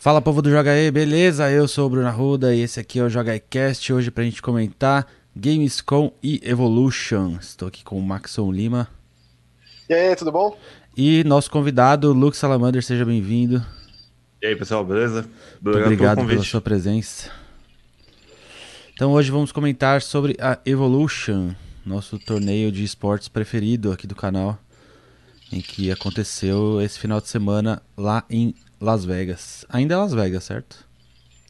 Fala povo do Joga aí, beleza? Eu sou o Bruno Arruda e esse aqui é o Joga Cast. Hoje pra gente comentar Gamescom e Evolution. Estou aqui com o Maxon Lima. E aí, tudo bom? E nosso convidado, Luke Salamander, seja bem-vindo. E aí, pessoal, beleza? Obrigado, Obrigado pela sua presença. Então hoje vamos comentar sobre a Evolution, nosso torneio de esportes preferido aqui do canal, em que aconteceu esse final de semana lá em Las Vegas. Ainda é Las Vegas, certo?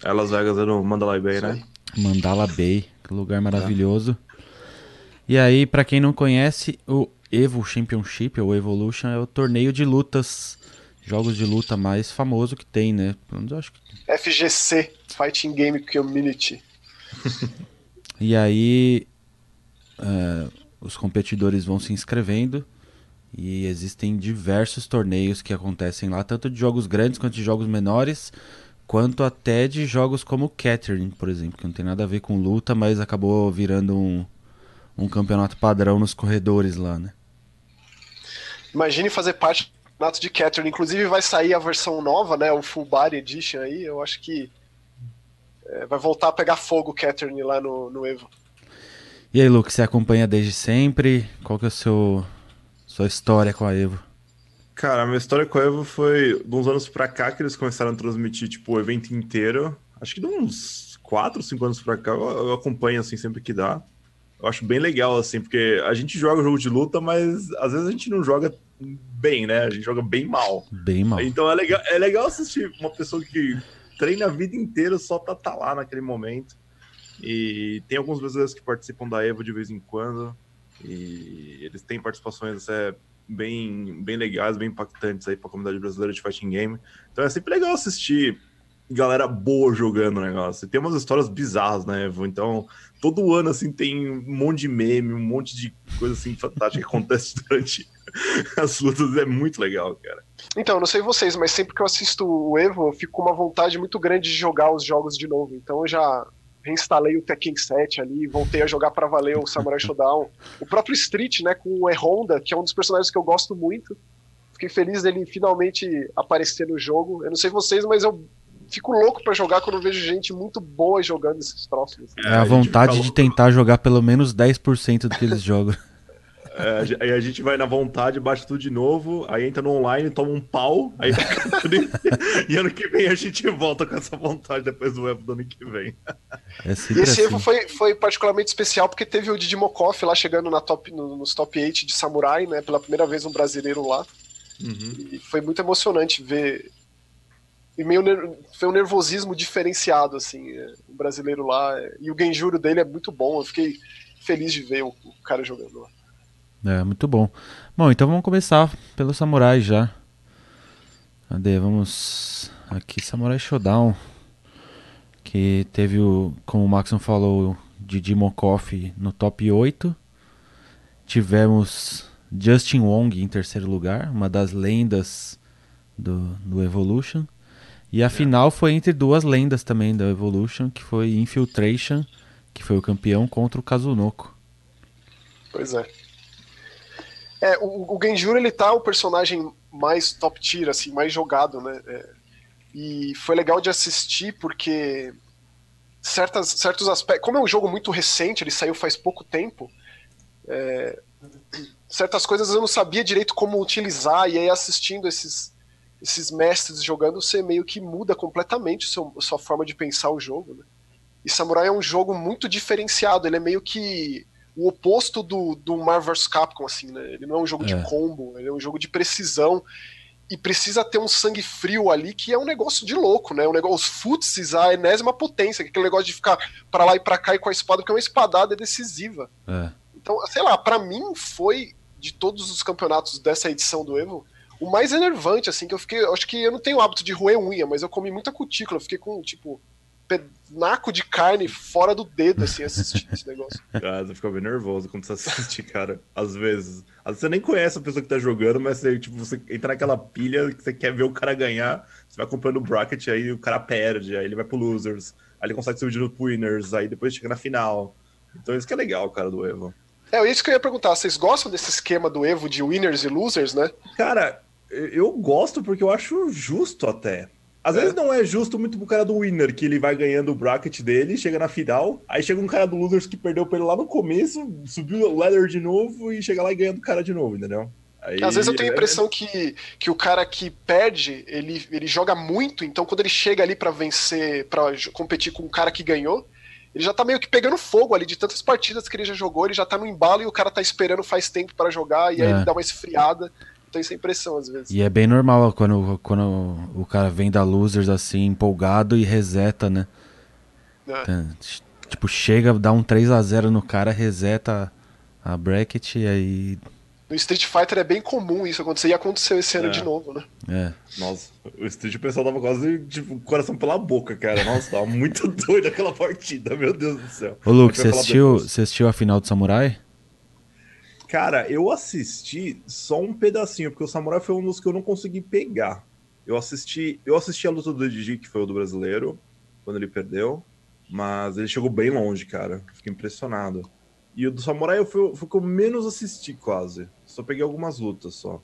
É Las Vegas, é no Mandalay Bay, né? Mandala Bay, que lugar maravilhoso. E aí, para quem não conhece, o Evo Championship, ou Evolution, é o torneio de lutas, jogos de luta mais famoso que tem, né? Eu acho que... FGC, Fighting Game Community. e aí, é, os competidores vão se inscrevendo e existem diversos torneios que acontecem lá, tanto de jogos grandes quanto de jogos menores, quanto até de jogos como Catherine, por exemplo, que não tem nada a ver com luta, mas acabou virando um, um campeonato padrão nos corredores lá, né? Imagine fazer parte do campeonato de Catherine. Inclusive vai sair a versão nova, né? O Full Body Edition aí. Eu acho que é, vai voltar a pegar fogo Catherine lá no, no Evo. E aí, Luke, você acompanha desde sempre? Qual que é o seu sua história com a Evo? Cara, a minha história com a Evo foi de uns anos pra cá que eles começaram a transmitir, tipo, o evento inteiro. Acho que de uns 4, 5 anos pra cá eu, acompanho, assim, sempre que dá. Eu acho bem legal, assim, porque a gente joga jogo de luta, mas às vezes a gente não joga bem, né? A gente joga bem mal. Bem mal. Então é legal, é legal assistir uma pessoa que treina a vida inteira só pra estar tá lá naquele momento. E tem alguns brasileiros que participam da Evo de vez em quando. E eles têm participações é, bem, bem legais, bem impactantes aí para a comunidade brasileira de fighting game. Então é sempre legal assistir galera boa jogando o negócio. E tem umas histórias bizarras, né, Evo? Então, todo ano, assim, tem um monte de meme, um monte de coisa, assim, fantástica que acontece durante as lutas. É muito legal, cara. Então, não sei vocês, mas sempre que eu assisto o Evo, eu fico com uma vontade muito grande de jogar os jogos de novo. Então, eu já reinstalei o Tekken 7 ali, voltei a jogar para valer o Samurai Shodown. O próprio Street, né, com o E-Honda, que é um dos personagens que eu gosto muito. Fiquei feliz dele finalmente aparecer no jogo. Eu não sei vocês, mas eu fico louco para jogar quando vejo gente muito boa jogando esses troços. Assim. É a vontade de tentar jogar pelo menos 10% do que eles jogam. É, aí a gente vai na vontade, baixa tudo de novo, aí entra no online, toma um pau, aí e ano que vem a gente volta com essa vontade depois do Evo do ano que vem. É e esse Evo assim. foi, foi particularmente especial porque teve o Didi Mokoff lá chegando na top, no, nos top 8 de Samurai, né? Pela primeira vez um brasileiro lá. Uhum. E foi muito emocionante ver. E meio foi um nervosismo diferenciado, assim, é, o brasileiro lá. E o Genjuro dele é muito bom, eu fiquei feliz de ver o, o cara jogando lá. É, muito bom. Bom, então vamos começar pelo Samurai já. Cadê? Vamos. Aqui, Samurai Showdown. Que teve o. Como o Maxon falou, Didi Mokoff no top 8. Tivemos Justin Wong em terceiro lugar, uma das lendas do, do Evolution. E a é. final foi entre duas lendas também do Evolution, que foi Infiltration, que foi o campeão, contra o Kazunoko. Pois é. É, o, o Genjuro, ele tá o personagem mais top tier, assim, mais jogado, né? É, e foi legal de assistir porque certas, certos aspectos. Como é um jogo muito recente, ele saiu faz pouco tempo, é, certas coisas eu não sabia direito como utilizar, e aí assistindo esses, esses mestres jogando, você meio que muda completamente a sua forma de pensar o jogo. Né? E Samurai é um jogo muito diferenciado, ele é meio que o oposto do, do Marvel vs Capcom, assim, né? Ele não é um jogo é. de combo, ele é um jogo de precisão e precisa ter um sangue frio ali que é um negócio de louco, né? Um negócio, os futsis, a enésima potência, aquele negócio de ficar para lá e para cá e com a espada, porque uma espadada é decisiva. É. Então, sei lá, para mim foi de todos os campeonatos dessa edição do Evo, o mais enervante, assim, que eu fiquei. Eu acho que eu não tenho hábito de roer unha, mas eu comi muita cutícula, eu fiquei com, tipo, pedaço de carne fora do dedo, assim, assistindo esse negócio. Cara, você fica bem nervoso quando você assiste, cara. Às vezes. Às vezes você nem conhece a pessoa que tá jogando, mas você, tipo, você entra naquela pilha que você quer ver o cara ganhar, você vai comprando o bracket, aí o cara perde, aí ele vai pro losers, aí ele consegue subir no winners, aí depois chega na final. Então isso que é legal, cara, do Evo. É, isso que eu ia perguntar. Vocês gostam desse esquema do Evo de winners e losers, né? Cara, eu gosto porque eu acho justo até. Às vezes não é justo muito pro cara do winner, que ele vai ganhando o bracket dele, chega na final, aí chega um cara do losers que perdeu pra ele lá no começo, subiu o ladder de novo e chega lá e ganha do cara de novo, entendeu? Aí, Às vezes eu tenho a impressão que, que o cara que perde, ele, ele joga muito, então quando ele chega ali para vencer, para competir com o cara que ganhou, ele já tá meio que pegando fogo ali de tantas partidas que ele já jogou, ele já tá no embalo e o cara tá esperando faz tempo para jogar e aí é. ele dá uma esfriada. Tenho essa impressão às vezes. E é bem normal quando, quando o cara vem da losers assim, empolgado e reseta, né? É. Então, tipo, chega, dá um 3 a 0 no cara, reseta a bracket e aí no Street Fighter é bem comum isso acontecer e aconteceu esse ano é. de novo, né? É. Nossa, o Street o pessoal tava quase tipo, coração pela boca, cara. Nossa, tava muito doido aquela partida, meu Deus do céu. Ô, Luke, você assistiu, você assistiu a final do Samurai? Cara, eu assisti só um pedacinho, porque o Samurai foi um dos que eu não consegui pegar. Eu assisti, eu assisti a luta do Didi, que foi o do brasileiro, quando ele perdeu, mas ele chegou bem longe, cara. Fiquei impressionado. E o do Samurai eu fui, foi o que eu menos assisti quase. Só peguei algumas lutas só.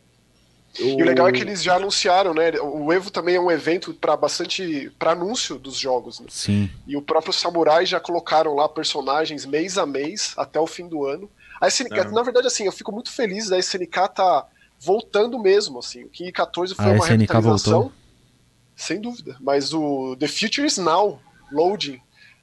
Eu... E o legal é que eles já anunciaram, né? O Evo também é um evento para bastante para anúncio dos jogos. Né? Sim. E o próprio Samurai já colocaram lá personagens mês a mês até o fim do ano. A SNK, é. na verdade, assim, eu fico muito feliz da SNK tá voltando mesmo, assim. O King 14 foi a uma SNK revitalização. Voltou. Sem dúvida. Mas o The Future is Now, Loading,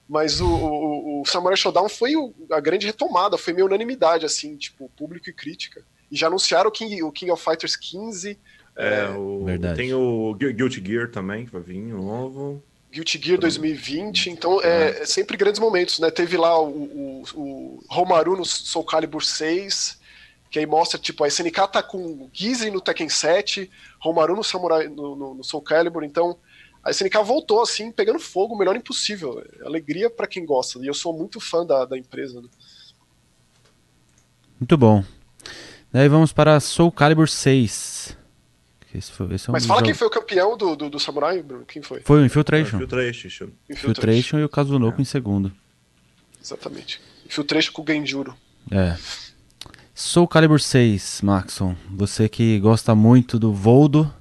mas o, o, o Samurai Showdown foi o, a grande retomada, foi meio unanimidade, assim, tipo, público e crítica. E já anunciaram o King, o King of Fighters 15. É, é o, Verdade. tem o Guilty Gear também, que vai vir novo. Guilty Gear 2020, então é, é, sempre grandes momentos, né? Teve lá o, o, o Romaru no Soul Calibur 6, que aí mostra, tipo, a SNK tá com Gizzy no Tekken 7, Romaru no Samurai no, no, no Soul Calibur, então a SNK voltou assim, pegando fogo, o melhor impossível. Alegria para quem gosta. E eu sou muito fã da, da empresa. Né? Muito bom. Daí vamos para Soul Calibur 6. Esse foi, esse é um Mas fala quem foi o campeão do, do, do, Samurai, Bruno. Quem foi? Foi o Infiltration. Infiltration. Infiltration e o Kazunoko é. em segundo. Exatamente. Infiltration com o Genjuro. É. Soul Calibur 6, Maxon. Você que gosta muito do Voldo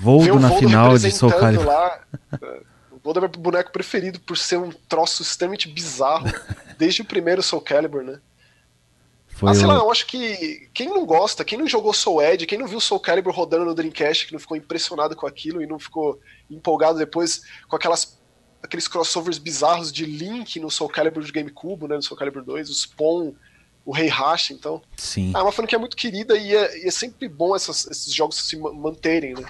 Voldo na Voldo final de Soul Calibur. Lá, o Voldo é meu boneco preferido por ser um troço extremamente bizarro desde o primeiro Soul Calibur, né? Foi ah, sei o... lá, eu acho que quem não gosta, quem não jogou Soul Edge, quem não viu Soul Calibur rodando no Dreamcast, que não ficou impressionado com aquilo e não ficou empolgado depois com aquelas aqueles crossovers bizarros de Link no Soul Calibur de GameCube, né, no Soul Calibur 2, o Spawn, o Rei Hash, então. Sim. Ah, é uma franquia muito querida e é, e é sempre bom essas, esses jogos se manterem, né?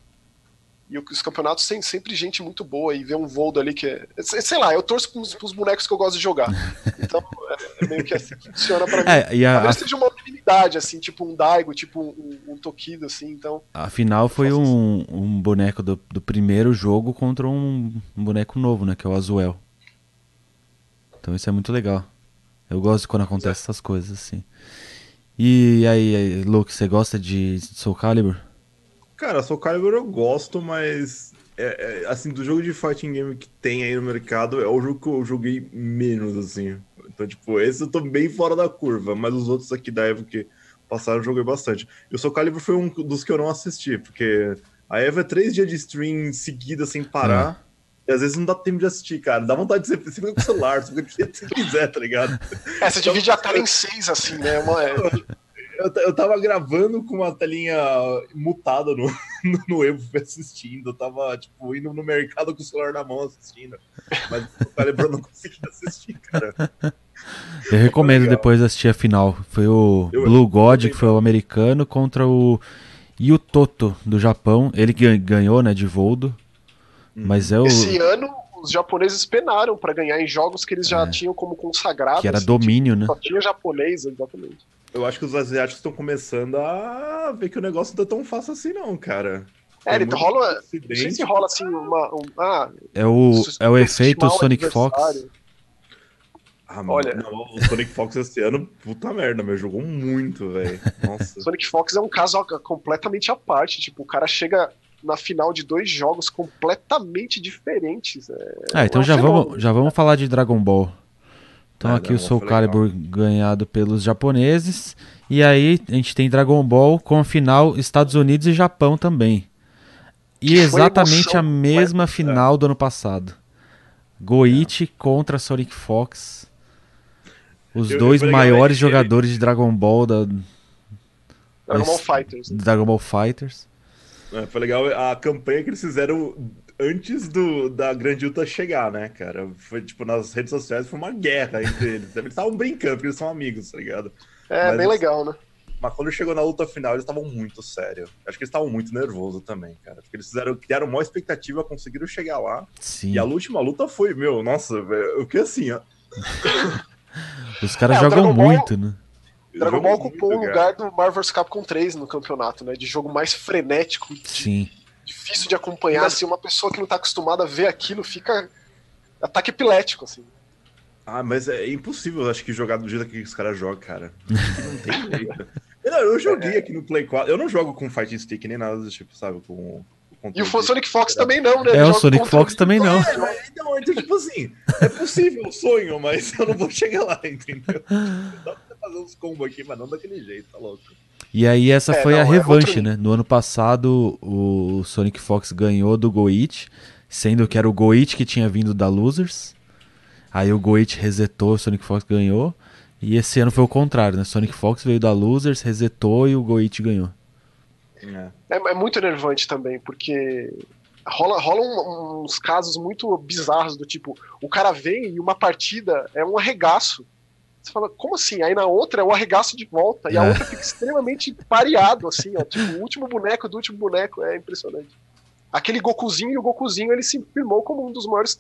E os campeonatos tem sempre gente muito boa e ver um Voldo ali que é. Sei lá, eu torço pros, pros bonecos que eu gosto de jogar. Então é, é meio que assim que funciona pra mim. É, e a, Talvez a... seja uma unanimidade, assim, tipo um Daigo, tipo um, um Tokido, assim, então. Afinal, foi um, assim. um boneco do, do primeiro jogo contra um, um boneco novo, né? Que é o Azuel. Então isso é muito legal. Eu gosto quando acontece é. essas coisas, assim. E aí, Luke, você gosta de Soul Calibur? Cara, Soul Calibur eu gosto, mas é, é, assim, do jogo de fighting game que tem aí no mercado, é o jogo que eu joguei menos, assim. Então, tipo, esse eu tô bem fora da curva, mas os outros aqui da Evo que passaram eu joguei bastante. E o Soul Calibur foi um dos que eu não assisti, porque a Evo é três dias de stream seguida sem parar. É. E às vezes não dá tempo de assistir, cara. Dá vontade de ser. Você fica com o celular, você fica o que você quiser, tá ligado? É, você divide a tela em seis, assim, né? Uma, é... Eu, eu tava gravando com uma telinha mutada no, no, no Evo assistindo. Eu tava, tipo, indo no mercado com o celular na mão assistindo. Mas o Calibur não conseguia assistir, cara. Eu recomendo depois assistir a final. Foi o eu, Blue God, que foi o americano, contra o Yutoto do Japão. Ele ganhou, né, de Voldo. Hum. Mas é o... Esse ano os japoneses penaram para ganhar em jogos que eles já é. tinham como consagrados. Que era domínio, tipo, né? Só tinha japonês, exatamente eu acho que os asiáticos estão começando a ver que o negócio não é tão fácil assim, não, cara. É, ele rola. Não sei se rola assim uma. Um, ah, é o, é o efeito Sonic Fox. Ah, Olha, não, o Sonic Fox esse ano, puta merda, meu, jogou muito, velho. Nossa. Sonic Fox é um caso completamente à parte. Tipo, o cara chega na final de dois jogos completamente diferentes. É, ah, então é já, vamos, já vamos falar de Dragon Ball. Então é, aqui o Soul Calibur ganhado pelos japoneses. E aí a gente tem Dragon Ball com a final Estados Unidos e Japão também. E exatamente a mesma final do ano passado. Goichi contra Sonic Fox. Os Eu- dois eu maiores jogadores de Dragon Ball da Dragon Ball Fighters. né? Dragon Ball Fighters. É, foi legal a campanha que eles fizeram antes do, da Grande Luta chegar, né, cara? Foi tipo, nas redes sociais foi uma guerra entre eles. Eles estavam brincando, porque eles são amigos, tá ligado? É, Mas- bem legal, né? Mas quando chegou na luta final, eles estavam muito sérios. Acho que eles estavam muito nervosos também, cara. Porque eles fizeram, criaram uma expectativa, conseguiram chegar lá. Sim. E a última luta foi, meu, nossa. O que assim, ó. Os caras É, jogam Ball- muito, né? Dragon Ball ocupou o lugar do Marvel vs Capcom 3 no campeonato, né? De jogo mais frenético, de- Sim. Difícil de acompanhar. Assim, uma pessoa que não tá acostumada a ver aquilo fica ataque epilético, assim. Ah, mas é impossível, acho que jogar do jeito que os caras jogam, cara. Não tem jeito. Eu, não, eu joguei aqui no Play 4. Eu não jogo com Fighting Stick nem nada do tipo, sabe? Com, com E o. Sonic Fox também não, né? É, o Sonic Fox também não. É, mas, então, então, tipo assim, é possível o sonho, mas eu não vou chegar lá, entendeu? Dá pra fazer uns combos aqui, mas não daquele jeito, tá louco. E aí essa É, foi não, a é revanche, outro- né? No ano passado o Sonic Fox ganhou do Goichi, sendo que era o Goichi que tinha vindo da Losers. Aí o Goichi resetou, o Sonic Fox ganhou. E esse ano foi o contrário, né? Sonic Fox veio da Losers, resetou e o Goichi ganhou. É. É, é muito enervante também, porque rola, rola um- uns casos muito bizarros do tipo, o cara vem e uma partida é um arregaço. Você fala, como assim? Aí na outra é um arregaço de volta, e a É. outra fica extremamente pareado, assim, ó. Tipo, o último boneco do último boneco, é impressionante. Aquele Gokuzinho e o Gokuzinho, ele se firmou como um dos maiores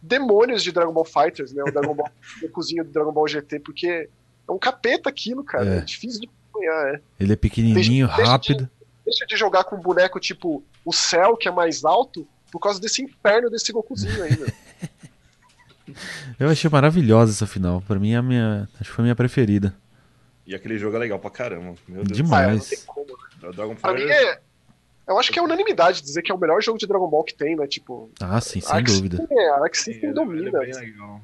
demônios de Dragon Ball Fighters, né? O Dragon Ball o Gokuzinho do Dragon Ball GT, porque é um capeta aquilo, cara. É. É, difícil de acompanhar, é Ele é pequenininho, Deixa- deixa rápido. deixa de jogar com um boneco tipo o céu, que é mais alto, por causa desse inferno desse Gokuzinho aí, meu. Eu achei maravilhosa essa final. Pra mim, é a minha, acho que foi a minha preferida. E aquele jogo é legal pra caramba. Meu Deus Demais. Ah, Mas- não tem como, né? Dragon Pra mim Fighter é. Eu acho que é unanimidade dizer que é o melhor jogo de Dragon Ball que tem, né? Tipo. Ah, sim, sem Arc dúvida. É, a Arc Sim, System ele- ele domina. é bem legal.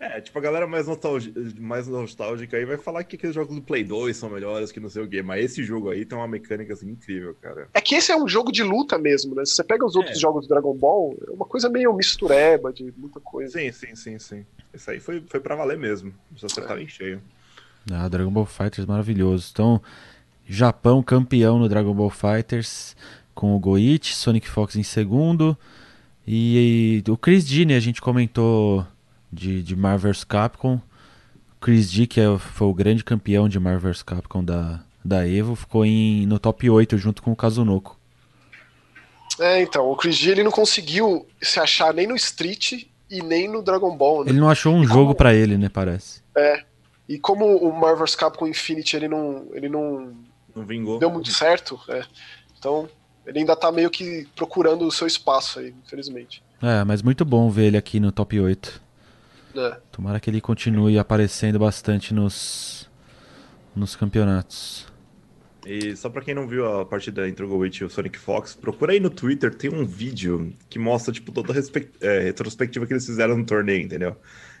É, tipo, a galera mais, nostalgi- mais nostálgica aí vai falar que aqueles jogos do Play 2 são melhores que não sei o quê, mas esse jogo aí tem uma mecânica assim incrível, cara. É que esse é um jogo de luta mesmo, né? Se você pega os outros É. jogos do Dragon Ball, é uma coisa meio mistureba de muita coisa. Sim, sim, sim, sim. Esse aí foi, foi pra valer mesmo. Precisa acertar em cheio. Ah, Dragon Ball Fighters maravilhoso. Então, Japão campeão no Dragon Ball Fighters com o Goichi, Sonic Fox em segundo. E, o Chris D, né, a gente comentou de, de Marvel vs Capcom. Chris D, que é, foi o grande campeão de Marvel vs Capcom da, da Evo, ficou em, no top 8 junto com o Kazunoko. É, então, o Chris G ele não conseguiu se achar nem no Street e nem no Dragon Ball, né? Ele não achou um jogo pra ele, né, parece. E como o Marvel vs Capcom Infinity ele não, ele não Não vingou. deu muito certo, é. então ele ainda tá meio que procurando o seu espaço aí, infelizmente. É, mas muito bom ver ele aqui no top 8. É. Tomara que ele continue aparecendo bastante nos, nos campeonatos. E só pra quem não viu a partida entre o Goichi e o Sonic Fox, procura aí no Twitter, tem um vídeo que mostra, tipo, toda a é, retrospectiva que eles fizeram no torneio, entendeu?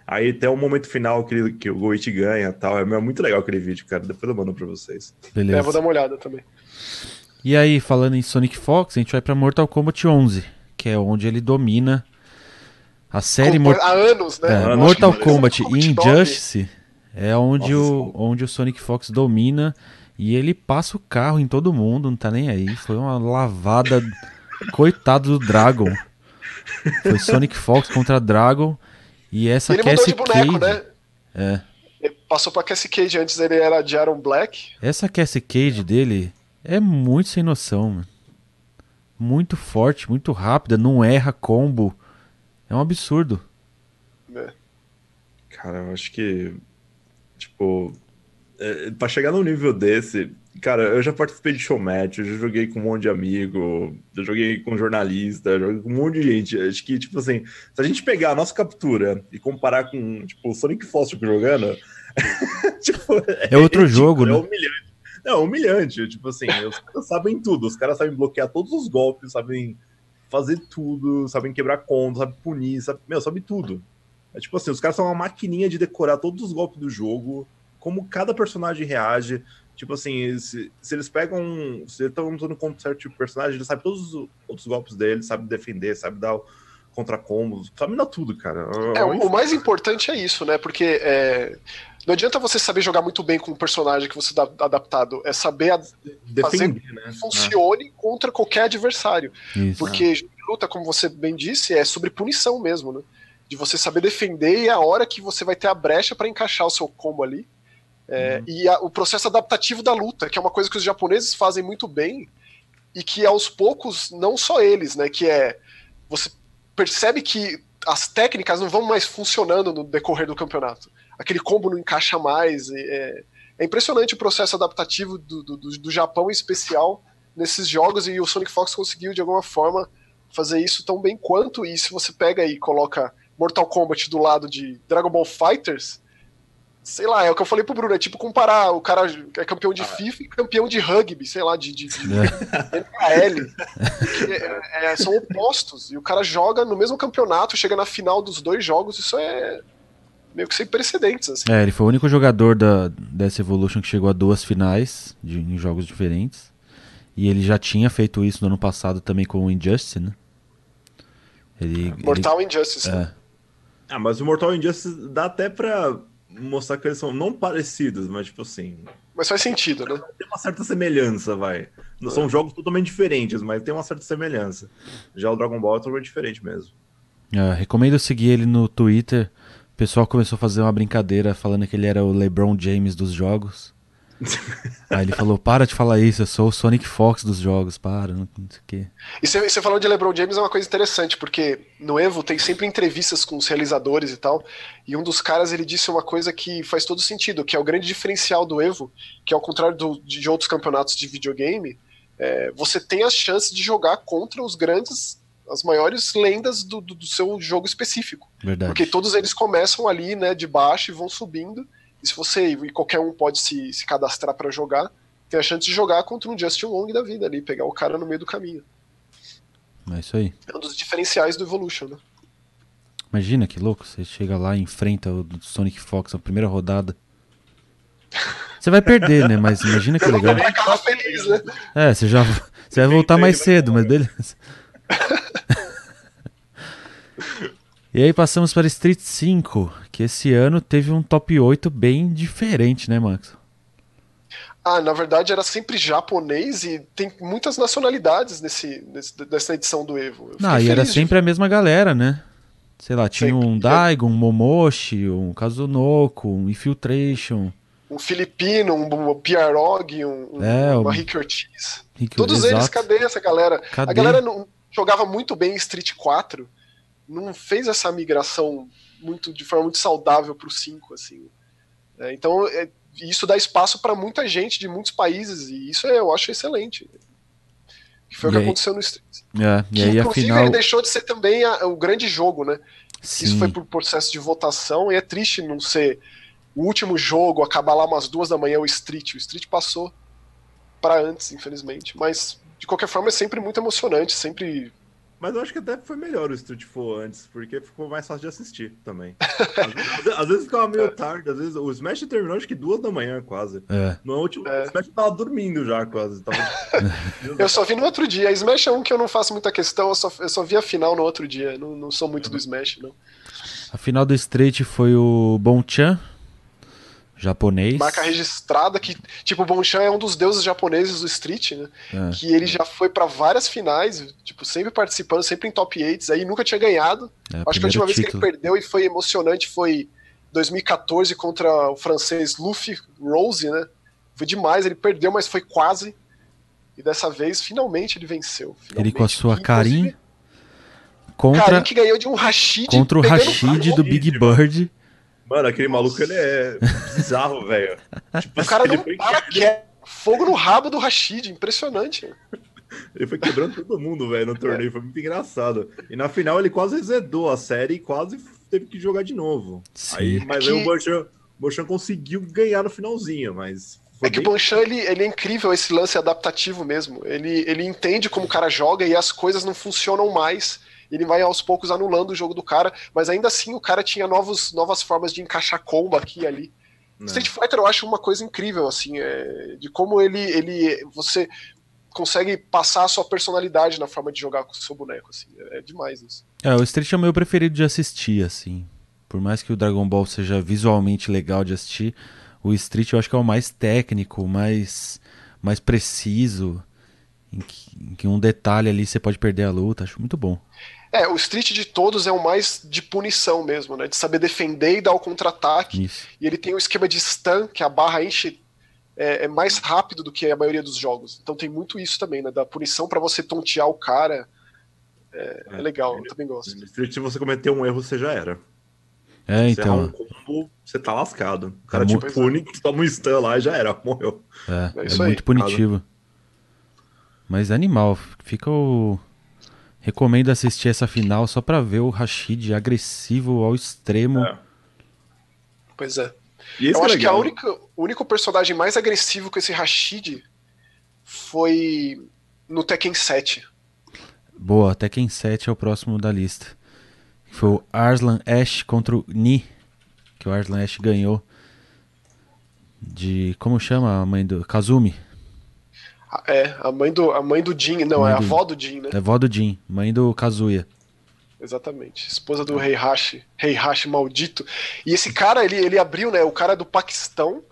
Aí tem um momento final que, ele- que o Goichi ganha e tal. É muito legal aquele vídeo, cara. Depois eu mando pra vocês. Beleza. É, vou dar uma olhada também. E aí, falando em Sonic Fox, a gente vai pra Mortal Kombat 11, que é onde ele domina a série Com- Mor- Há anos, né? é, anos, Mortal Kombat Kombat Injustice. É onde, Nossa, o, onde o Sonic Fox domina e ele passa o carro em todo mundo, não tá nem aí. Foi uma lavada. Coitado do Dragon. Foi Sonic Fox contra Dragon. E essa E ele mudou Cassie de boneco, Cage. né? É. Ele passou pra Cassie Cage, antes ele era de Aaron Black. Essa Cassie Cage dele é muito sem noção, mano. Muito forte, muito rápida, não erra combo. É um absurdo. né? Cara, eu acho que. Tipo. É, pra chegar num nível desse. Cara, eu já participei de showmatch, eu já joguei com um monte de amigo, eu joguei com jornalista, eu joguei com um monte de gente. Acho que, tipo assim, se a gente pegar a nossa captura e comparar com, tipo, o Sonic Foster jogando. tipo, É outro jogo, é né? humilhante. Não, é humilhante. Tipo assim, os caras sabem tudo, os caras sabem bloquear todos os golpes, sabem fazer tudo, sabem quebrar conta, sabem punir, sabe, meu, sabe tudo. É tipo assim, os caras são uma maquininha de decorar todos os golpes do jogo, como cada personagem reage. Tipo assim, se, se eles pegam. Se eles estão usando um certo tipo de personagem, ele sabe todos os outros golpes dele, sabe defender, sabe dar o contra-combos, sabe dar tudo, cara. É, o, o mais importante é isso, né? Porque é, não adianta você saber jogar muito bem com um personagem que você dá adaptado, é saber defender, fazer né? que funcione É. contra qualquer adversário. Isso. Porque de luta, como você bem disse, é sobre punição mesmo, né? De você saber defender e a hora que você vai ter a brecha para encaixar o seu combo ali. É, Uhum. E a- o processo adaptativo da luta, que é uma coisa que os japoneses fazem muito bem e que aos poucos, não só eles, né? Que é. Você percebe que as técnicas não vão mais funcionando no decorrer do campeonato. Aquele combo não encaixa mais. É, é impressionante o processo adaptativo do, do, do- do Japão em especial nesses jogos e o Sonic Fox conseguiu de alguma forma fazer isso tão bem quanto. E se você pega e coloca Mortal Kombat do lado de Dragon Ball Fighters, sei lá, é o que eu falei pro Bruno, é tipo comparar o cara que é campeão de FIFA e campeão de rugby, sei lá, de, de, de NKL. Que é- é- são opostos. E o cara joga no mesmo campeonato, chega na final dos dois jogos, isso é meio que sem precedentes, assim. É, ele foi o único jogador da, dessa Evolution que chegou a duas finais de, em jogos diferentes. E ele já tinha feito isso no ano passado também com o Injustice, né? Ele, Mortal Injustice. ele- né? é, Ah, mas o Mortal Injustice dá até pra mostrar que eles são não parecidos, mas tipo assim, Mas faz sentido, né? tem uma certa semelhança, vai. Não É. são jogos totalmente diferentes, mas tem uma certa semelhança. Já o Dragon Ball é totalmente diferente mesmo. é, recomendo seguir ele no Twitter. O pessoal começou a fazer uma brincadeira falando que ele era o LeBron James dos jogos. Aí ele falou: Para de falar isso, eu sou o Sonic Fox dos jogos, para, não não sei o quê. E você, você falou de LeBron James é uma coisa interessante, porque no Evo tem sempre entrevistas com os realizadores e tal, e um dos caras ele disse uma coisa que faz todo sentido, que é o grande diferencial do Evo, que ao contrário do- de outros campeonatos de videogame, é, você tem a chance de jogar contra os grandes, as maiores lendas do, do- do seu jogo específico. Verdade. Porque todos eles começam ali, né, de baixo e vão subindo. E se você e qualquer um pode se, se cadastrar para jogar, tem a chance de jogar contra um Justin Long da vida ali, pegar o cara no meio do caminho. É isso aí. É um dos diferenciais do Evolution, né? Imagina que louco, você chega lá e enfrenta o Sonic Fox na primeira rodada. Você vai perder, né? Mas imagina que legal. Feliz, né? É, você já você vai voltar mais cedo, mas beleza. E aí passamos para Street 5, que esse ano teve um top 8 bem diferente, né, Max? Ah, na verdade era sempre japonês e tem muitas nacionalidades nesse, nesse- nessa edição do Evo. Não, e era feliz de- sempre a mesma galera, né? Sei lá, tinha Sempre. um Daigo, um Momoshi, um Kazunoko, um Infiltration. um filipino, um Pierrog, um, um, É, uma o- Rick Ortiz. Rick- Todos eles, exato. cadê essa galera? Cadê? A galera não, jogava muito bem em Street 4, não fez essa migração muito de forma muito saudável pro 5, assim. É, então, é, isso dá espaço para muita gente de muitos países, e isso é, eu acho excelente. Que foi o E que aí- aconteceu no Street. É, e Que, aí inclusive, afinal. ele deixou de ser também a- o grande jogo, né? Isso Sim, foi por processo de votação, e é triste não ser o último jogo, acabar lá umas duas da manhã o Street. O Street passou para antes, infelizmente. Mas, de qualquer forma, é sempre muito emocionante, sempre Mas eu acho que até foi melhor o Street 4 antes, porque ficou mais fácil de assistir também. Às, vezes- às vezes ficava meio tarde, às vezes o Smash terminou acho que duas da manhã quase. é. No último, É. o Smash tava dormindo já quase. Tava... Eu só vi no outro dia. Smash é um que eu não faço muita questão, eu só, eu só vi a final no outro dia. Não, não sou muito do Smash, não. A final do Street foi o Bonchan, japonês. Marca registrada que, tipo, o Bonchan é um dos deuses japoneses do Street, né? É. Que ele já foi para várias finais, tipo, sempre participando, sempre em top 8, aí nunca tinha ganhado. É, Acho que a última primeiro vez que ele título. perdeu e foi emocionante foi 2014 contra o francês Luffy Rose, né? Foi demais, ele perdeu, mas foi quase. E dessa vez, finalmente, ele venceu. Ele com a Finalmente. sua E, inclusive, contra, Karin que ganhou de um Rashid. contra o Rashid do Big Bird. Mano, aquele maluco ele é bizarro, velho. Tipo, O cara ele, não foi, para quieto. Fogo no rabo do Rashid, impressionante. ele foi quebrando todo mundo, velho, no torneio. Foi muito engraçado. E na final ele quase rezedou a série e quase teve que jogar de novo. Sim. Aí, mas Que- aí o Bochan, Bochan conseguiu ganhar no finalzinho, mas. É que o Bonchan, ele, ele é incrível esse lance adaptativo mesmo. Ele, ele entende como o cara joga e as coisas não funcionam mais. Ele vai aos poucos anulando o jogo do cara, mas ainda assim o cara tinha novos, novas formas de encaixar combo aqui e ali. né? Street Fighter eu acho uma coisa incrível, assim, é, de como ele, ele. Você consegue passar a sua personalidade na forma de jogar com o seu boneco, assim. É, é demais isso. É, o Street é o meu preferido de assistir, assim. Por mais que o Dragon Ball seja visualmente legal de assistir, o Street eu acho que é o mais técnico, mais, mais preciso. Em que, em que um detalhe ali você pode perder a luta. Acho muito bom. É, o Street de todos é o mais de punição mesmo, né? De saber defender e dar o contra-ataque. E ele tem o esquema de stun, que a barra enche é, é mais rápido do que a maioria dos jogos. Então tem muito isso também, né? Da punição pra você tontear o cara. É, é legal, eu também gosto. No Street, se você cometer um erro, você já era. É, Você errar um então. combo, você tá lascado. O cara É te muito- pune, toma um stun lá e já era, morreu. É, É é, muito punitivo. Mas é animal. Fica o. Recomendo assistir essa final só pra ver o Rashid agressivo ao extremo. É. Pois é. E Eu é acho que a legal. única, o único personagem mais agressivo com esse Rashid foi no Tekken 7. Boa, Tekken 7 é o próximo da lista. Foi o Arslan Ash contra o Ni. Que o Arslan Ash ganhou. De. Como chama a mãe do. Kazumi. É, a mãe do, a mãe do Jin, não, Mãe é a do- avó do Jin, né? É vó do Jin, mãe do Kazuya. Exatamente. Esposa do Heihachi, Heihachi maldito. E esse cara, ele, ele abriu, né? O cara é do Paquistão,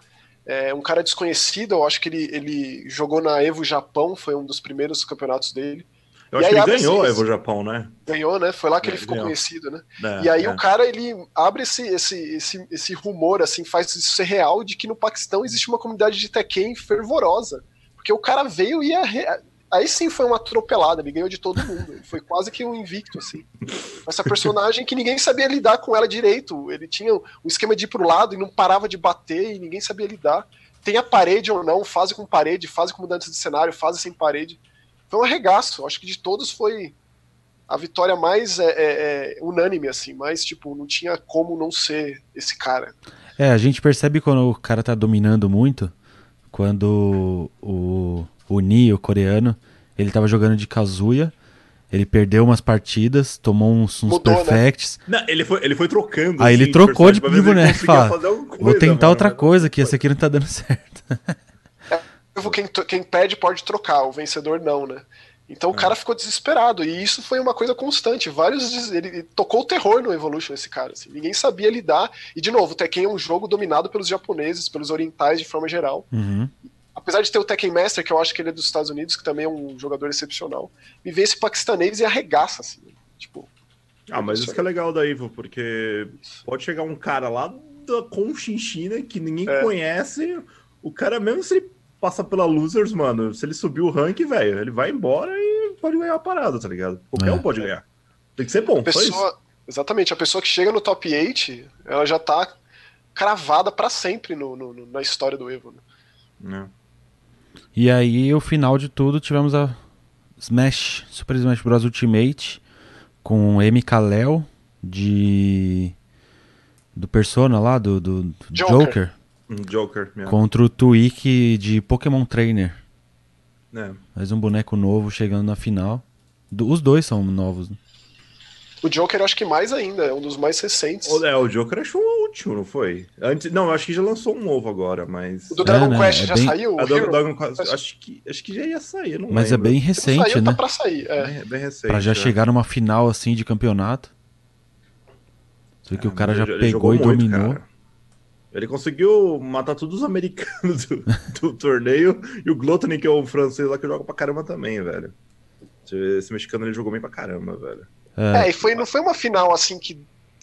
é um cara desconhecido, eu acho que ele, ele jogou na Evo Japão, foi um dos primeiros campeonatos dele. Eu E acho aí que ele ganhou esse- a Evo Japão, né? Ganhou, né? Foi lá que É, ele ficou ganhou. conhecido, né? É, E aí é. o cara, ele abre esse, esse, esse, esse rumor, assim, faz isso ser real de que no Paquistão existe uma comunidade de Tekken fervorosa. Porque o cara veio e re- aí sim foi uma atropelada, ele ganhou de todo mundo. Foi quase que um invicto, assim. Essa personagem que ninguém sabia lidar com ela direito. Ele tinha um esquema de ir pro lado e não parava de bater e ninguém sabia lidar. Tem a parede ou não, fase com parede, fase com mudança de cenário, fase sem parede. Foi um arregaço. Acho que de todos foi a vitória mais é, é, é, unânime, assim, mas, tipo, não tinha como não ser esse cara. É, a gente percebe quando o cara tá dominando muito, quando o, o Ni, o coreano, ele tava jogando de Kazuya, ele perdeu umas partidas, tomou uns, uns Mudou, né? perfects, Não, ele foi, ele foi trocando. Aí ele assim, trocou de- de ele boneco, fala, vou tentar mano. outra coisa, que esse aqui não tá dando certo. Eu, Quem, quem pede pode trocar, o vencedor não, né? Então o cara ficou desesperado, e isso foi uma coisa constante. Vários. Ele, tocou o terror no Evolution, esse cara. assim. Ninguém sabia lidar. E, de novo, o Tekken é um jogo dominado pelos japoneses, pelos orientais de forma geral. Uhum. apesar de ter o Tekken Master, que eu acho que ele é dos Estados Unidos, que também é um jogador excepcional, me vê esse paquistanês e arregaça, assim. Tipo, Ah, mas isso que é legal da Evo, porque pode chegar um cara lá da Conchinchina que ninguém É. conhece. O cara, mesmo se ele passar pela Losers, mano, se ele subir o rank, velho, ele vai embora e pode ganhar a parada, tá ligado? Qualquer É. um pode ganhar. Tem que ser bom, a só isso. pessoa. Exatamente, a pessoa que chega no top 8, ela já tá cravada pra sempre no, no- no- na história do Evo. Né? É. E aí, o final de tudo, tivemos a Smash, Super Smash Bros. Ultimate, com M. Kalel, de... do Persona lá, do, do do Joker. Joker, Joker, mesmo. contra o Twig de Pokémon Trainer. É. Mais um boneco novo chegando na final. Do- os dois são novos. né? O Joker, eu acho que mais ainda, é um dos mais recentes. O, é, o Joker achou o último, não foi? Antes, não, eu acho que já lançou um novo agora, mas. O do Dragon né, Quest é já bem- saiu? A do-? Dragon Quest, acho, que, acho que já ia sair, não Mas é lembro. bem Não recente, saiu, né? tá pra sair. É. Bem, bem recente. Pra já é. chegar numa final assim de campeonato. Você vê que o cara já ele pegou e muito, dominou. cara. Ele conseguiu matar todos os americanos do, do torneio e o Glotany, que é o francês lá que joga pra caramba também, velho. Esse mexicano ele jogou bem pra caramba, velho. É, e foi, não foi uma final assim que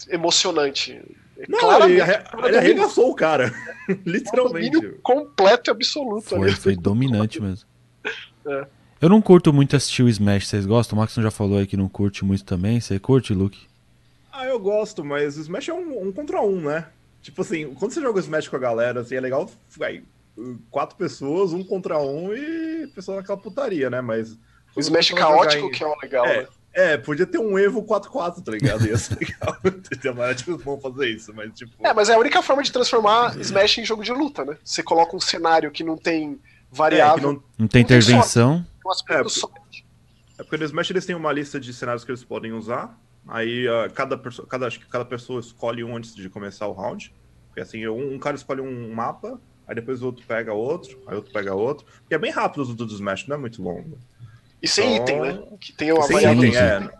emocionante. Não, Claramente, ele, arre- ele arregaçou o cara. domínio Literalmente. completo e absoluto. Foi, ali. foi dominante mesmo. É. Eu não curto muito assistir o Smash, vocês gostam? O Maxon já falou aí que não curte muito também. Você curte, Luke? Ah, eu gosto, mas o Smash é um, um contra um, né? Tipo assim, quando você joga o Smash com a galera, assim, é legal, vai, quatro pessoas, um contra um e a pessoa naquela putaria, né? Mas. O Smash caótico em- que é o legal, É, né? É, podia ter um Evo 4x4, tá ligado? Ia ser legal. Tipo, vão fazer isso, mas tipo. É, mas é a única forma de transformar Smash em jogo de luta, né? Você coloca um cenário que não tem É, variável, não- Não tem Não tem intervenção. um aspecto é, só. é porque no Smash eles têm uma lista de cenários que eles podem usar. Aí ah, cada, cada, acho que cada pessoa escolhe um antes de começar o round. Porque assim, um, um cara escolhe um mapa, aí depois o outro pega outro, aí outro pega outro. E é bem rápido o do Smash, não é muito longo. E sem então, item, né? Que tem uma sem item, é.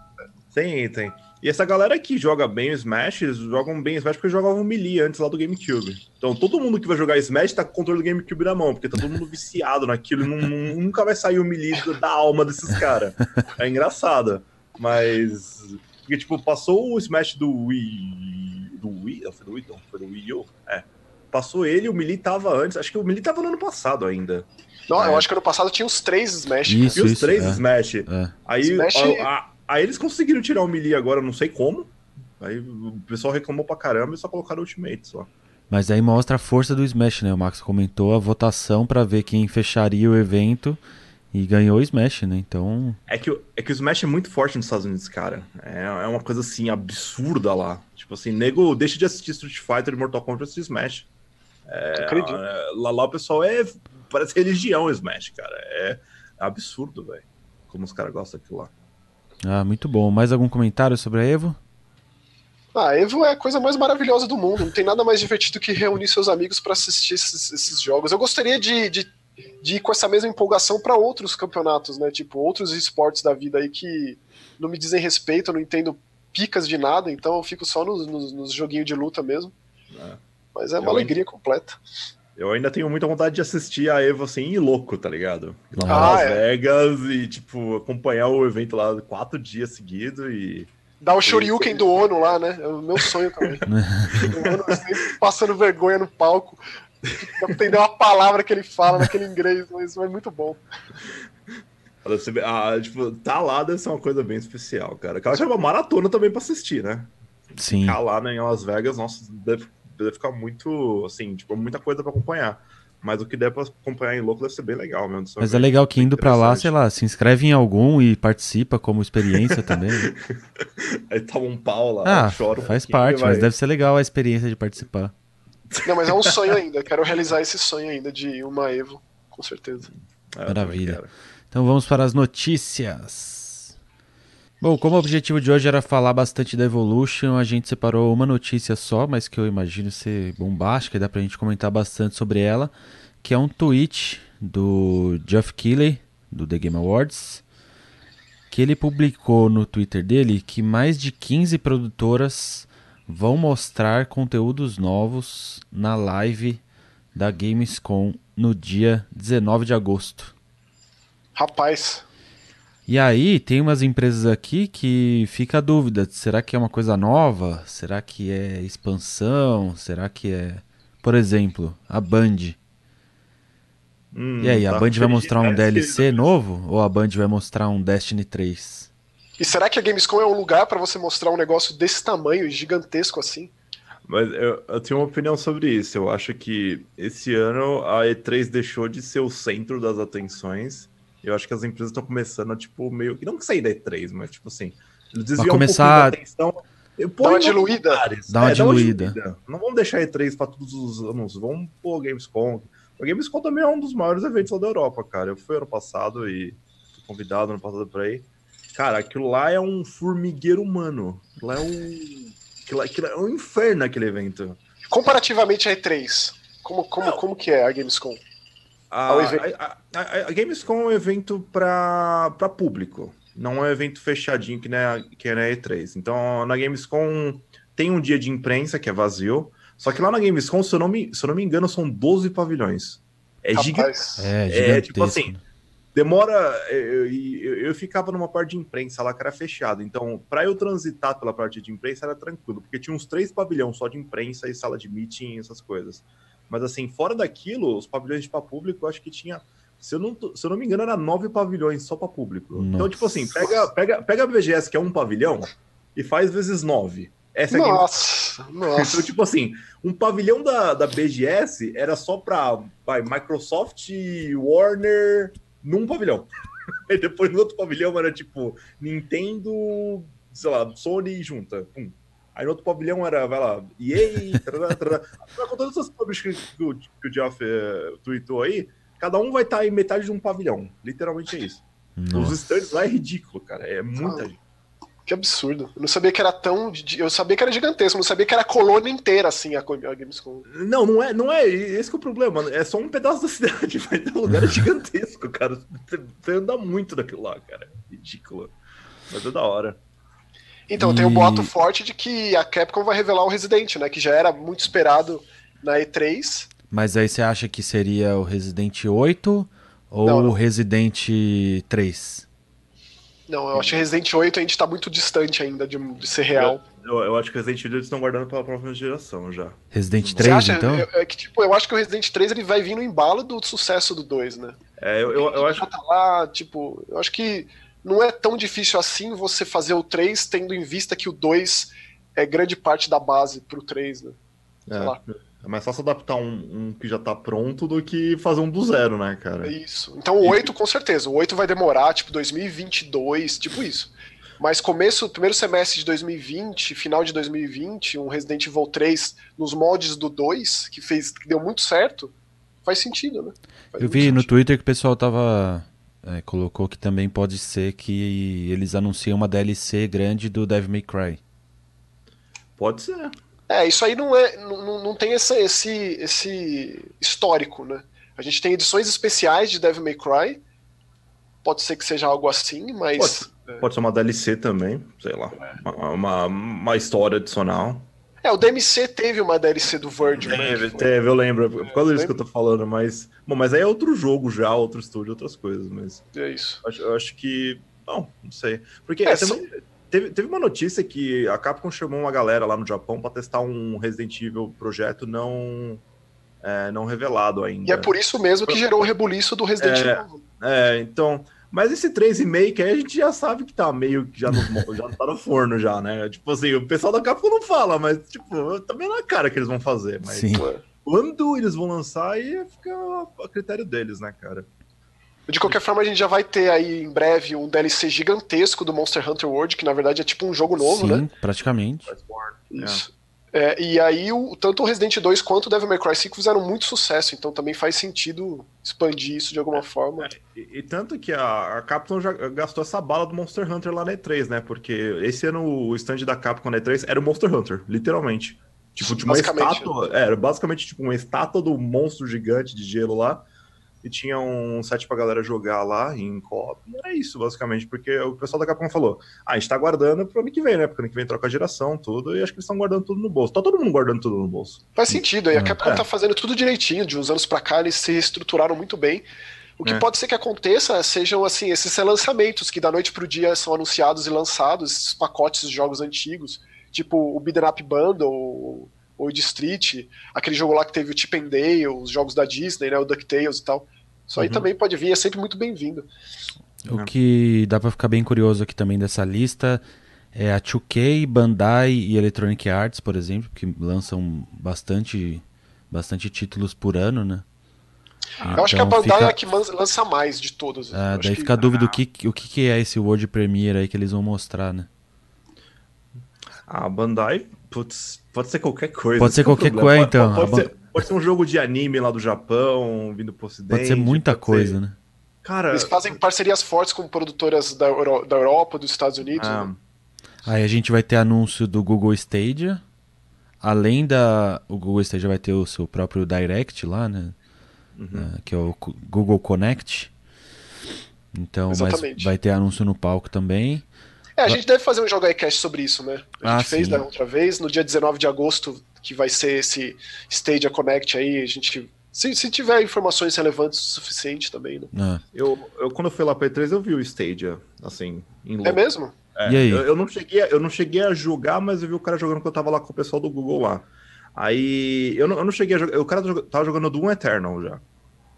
Sem item. E essa galera que joga bem o Smash, eles jogam bem o Smash porque jogavam Melee antes lá do GameCube. Então todo mundo que vai jogar Smash tá com o controle do GameCube na mão, porque tá todo mundo viciado naquilo e não, nunca vai sair o Melee da alma desses caras. É engraçado. Mas. Porque, tipo, passou o Smash do Wii. Do Wii? Não, foi do Wii, não. Foi do Wii U. É. Passou ele, o Melee tava antes. Acho que o Melee tava no ano passado ainda. Não, é. eu acho que ano passado tinha os três Smash. Isso, e os três é. Smash. É. Aí Smash... A, a, Aí eles conseguiram tirar o melee agora, não sei como. Aí o pessoal reclamou pra caramba e só colocaram o Ultimate só. Mas aí mostra a força do Smash, né? O Max comentou a votação para ver quem fecharia o evento e ganhou o Smash, né? Então. É que, é que o Smash é muito forte nos Estados Unidos, cara. É, é uma coisa assim absurda lá. Tipo assim, nego deixa de assistir Street Fighter e Mortal Kombat assistir Smash. É, acredito. É, lá, lá o pessoal é. Parece religião o Smash, cara. É, é absurdo, velho. Como os caras gostam daquilo lá. Ah, muito bom. Mais algum comentário sobre a Evo? Ah, a Evo é a coisa mais maravilhosa do mundo. Não tem nada mais divertido que reunir seus amigos para assistir esses, esses, jogos. Eu gostaria de, de, de ir com essa mesma empolgação para outros campeonatos, né? Tipo, outros esportes da vida aí que não me dizem respeito, eu não entendo picas de nada, então eu fico só nos, nos, nos joguinhos de luta mesmo. É. Mas é uma eu alegria ainda, completa. Eu ainda tenho muita vontade de assistir a Evo assim e louco, tá ligado? Lá ah, Las é. Vegas e, tipo, acompanhar o evento lá quatro dias seguidos e. Dar o Shoryuken do ONU lá, né? É o meu sonho também. o ONU sempre passando vergonha no palco. Não entender uma palavra que ele fala naquele inglês, mas é muito bom. Ah, tipo, tá lá deve ser uma coisa bem especial, cara. Aquela chama maratona também pra assistir, né? Sim. Ficar lá né, em Las Vegas, nossa, deve deve ficar muito, assim, tipo, muita coisa para acompanhar. Mas o que der pra acompanhar em louco deve ser bem legal mesmo. Mas é legal que indo para lá, sei lá, se inscreve em algum e participa como experiência também. Aí tava um pau lá, ah, chora um Faz parte, mas deve ser legal a experiência de participar. Não, mas é um sonho ainda. Quero realizar esse sonho ainda de uma Evo, com certeza. É, Maravilha. Então vamos para as notícias. Bom, como o objetivo de hoje era falar bastante da Evolution, a gente separou uma notícia só, mas que eu imagino ser bombástica e dá pra gente comentar bastante sobre ela, que é um tweet do Jeff Keighley, do The Game Awards, que ele publicou no Twitter dele que mais de 15 produtoras vão mostrar conteúdos novos na live da Gamescom no dia 19 de agosto. Rapaz, e aí tem umas empresas aqui que fica a dúvida, será que é uma coisa nova? Será que é expansão? Será que é, por exemplo, a Band? Hum, e aí, tá a Band vai mostrar um DLC novo ou a Band vai mostrar um Destiny 3? E será que a Gamescom é um lugar para você mostrar um negócio desse tamanho, gigantesco assim? Mas eu, eu, tenho uma opinião sobre isso. Eu acho que esse ano a E3 deixou de ser o centro das atenções eu acho que as empresas estão começando a, tipo, meio que não sair da E3, mas tipo assim, eles desviam começar... um atenção. Dá uma diluída. Dá uma, é, diluída. diluída. Não vamos deixar a E3 para todos os anos. Vamos pôr Gamescom. O Gamescom também é um dos maiores eventos lá da Europa, cara. Eu fui ano passado e fui convidado ano passado para ir. Cara, aquilo lá é um formigueiro humano. Aquilo lá é um. Aquilo, aquilo é um inferno aquele evento. Comparativamente a E3, como, como, como que é a Gamescom? A, a, a, a, Gamescom é um evento para público, não é um evento fechadinho que, né, que é na E3. Então, na Gamescom tem um dia de imprensa que é vazio, só que lá na Gamescom, se eu não me, se eu não me engano, são 12 pavilhões. É, gigante. É, é tipo assim, demora. Eu, eu, eu, ficava numa parte de imprensa lá que era fechada. Então, para eu transitar pela parte de imprensa era tranquilo, porque tinha uns três pavilhões só de imprensa e sala de meeting e essas coisas. Mas assim, fora daquilo, os pavilhões de para público, eu acho que tinha. Se eu, não, se eu não me engano, era nove pavilhões só para público. Nossa. Então, tipo assim, pega, pega, pega a BGS, que é um pavilhão, e faz vezes nove. Essa é nossa, a nossa. Então, tipo assim, um pavilhão da, da BGS era só para vai, Microsoft, Warner, num pavilhão. E depois no outro pavilhão era tipo Nintendo, sei lá, Sony junta. Pum. Aí no outro pavilhão era, vai lá, EA, com todas essas publishers que, o, que o Jeff é, tweetou aí, cada um vai estar tá em metade de um pavilhão. Literalmente é isso. Nossa. Os stands lá é ridículo, cara. É muita gente. Que absurdo. Eu não sabia que era tão. Eu sabia que era gigantesco, não sabia que era a colônia inteira, assim, a, Gamescom. Não, não é, não é. Esse é o problema. É só um pedaço da cidade, mas o lugar é gigantesco, cara. Você anda muito daquilo lá, cara. Ridículo. Mas é da hora. Então, e... tem um boato forte de que a Capcom vai revelar o Resident, né? Que já era muito esperado na E3. Mas aí você acha que seria o Resident 8 ou não, não. o Resident 3? Não, eu acho que Resident 8 a gente tá muito distante ainda de, de ser real. Eu, eu, acho que Resident 8 eles estão guardando pra próxima geração já. Resident 3, acha, então? É, é, que, tipo, eu acho que o Resident 3 ele vai vir no embalo do sucesso do 2, né? É, eu, eu, eu acho. Tá lá, tipo, eu acho que não é tão difícil assim você fazer o 3 tendo em vista que o 2 é grande parte da base pro 3, né? Sei é. lá. É mais fácil adaptar um, um, que já tá pronto do que fazer um do zero, né, cara? Isso. Então o 8, com certeza. O 8 vai demorar, tipo, 2022, tipo isso. Mas começo, primeiro semestre de 2020, final de 2020, um Resident Evil 3 nos moldes do 2, que fez, que deu muito certo, faz sentido, né? Faz Eu vi sentido. no Twitter que o pessoal tava. É, colocou que também pode ser que eles anunciam uma DLC grande do Devil May Cry. Pode ser. É, isso aí não é, não, não tem esse, esse, esse histórico, né? A gente tem edições especiais de Devil May Cry. Pode ser que seja algo assim, mas. Pode, pode ser uma DLC também, sei lá. É. Uma, uma, uma, história adicional. É, o DMC teve uma DLC do Virgil. Né, teve, né, teve, eu lembro. Por causa disso que eu tô falando, mas. Bom, mas aí é outro jogo já, outro estúdio, outras coisas, mas. É isso. Eu acho, eu acho que. Não, não sei. Porque é, também, Teve, teve uma notícia que a Capcom chamou uma galera lá no Japão para testar um Resident Evil projeto não é, não revelado ainda. E é por isso mesmo que gerou o rebuliço do Resident é, Evil. É, então. Mas esse 3,5 que aí a gente já sabe que tá meio que já, no, já tá no forno já, né? Tipo assim, o pessoal da Capcom não fala, mas tipo, também na cara que eles vão fazer. Mas Sim. quando eles vão lançar, aí fica a critério deles, né, cara? De qualquer forma, a gente já vai ter aí em breve um DLC gigantesco do Monster Hunter World, que na verdade é tipo um jogo novo, Sim, né? praticamente. Isso. É, e aí, o, tanto o Resident 2 quanto o Devil May Cry 5 fizeram muito sucesso, então também faz sentido expandir isso de alguma forma. É, e, e, tanto que a, a, Capcom já gastou essa bala do Monster Hunter lá na E3, né? Porque esse ano o stand da Capcom na E3 era o Monster Hunter, literalmente. Tipo, tinha uma estátua. Né? É, era basicamente tipo uma estátua do monstro gigante de gelo lá e tinha um set pra galera jogar lá em co-op. Era isso, basicamente, porque o pessoal da Capcom falou: ah, a gente tá guardando pro ano que vem, né? Porque ano que vem troca a geração, tudo, e acho que eles estão guardando tudo no bolso. Tá todo mundo guardando tudo no bolso. Faz sentido, e a Capcom é. tá fazendo tudo direitinho, de uns anos pra cá eles se estruturaram muito bem. O que é. pode ser que aconteça sejam assim esses relançamentos que da noite pro dia são anunciados e lançados, esses pacotes de jogos antigos, tipo o Beat'em Up Bundle, ou de Street, aquele jogo lá que teve o Chip and Dale, os jogos da Disney, né, o DuckTales e tal. Isso aí uhum. também pode vir, é sempre muito bem-vindo. O que dá para ficar bem curioso aqui também dessa lista é a 2K, Bandai e Electronic Arts, por exemplo, que lançam bastante, bastante títulos por ano, né? Então, eu acho que a então Bandai fica... é a que lança mais de todas. Ah, daí fica a dúvida do que, o que, é esse World Premiere aí que eles vão mostrar, né? A Bandai, putz, pode ser qualquer coisa. Pode ser é qualquer coisa, então. Pode, pode, ser, Pode ser um jogo de anime lá do Japão, vindo pro ocidente. Pode ser muita pode coisa, ser... né? Cara, Eles fazem parcerias fortes com produtoras da, Euro... da Europa, dos Estados Unidos. Ah. Né? Aí a gente vai ter anúncio do Google Stadia. Além da. O Google Stadia vai ter o seu próprio Direct lá, né? Uhum. Uh, que é o Google Connect. Então, vai ter anúncio no palco também. É, a gente deve fazer um Jogo iCast sobre isso, né? A gente ah, fez sim. da outra vez, no dia 19 de agosto, que vai ser esse Stadia Connect aí, a gente. Se, se tiver informações relevantes o suficiente também, né? Ah. Eu, eu, quando eu fui lá para E3, eu vi o Stadia, assim, em É mesmo? É, e aí? Eu, eu, não cheguei, eu não cheguei a jogar, mas eu vi o cara jogando quando eu tava lá com o pessoal do Google lá. Aí eu não, eu não cheguei a jogar. O cara tava jogando Doom Eternal já.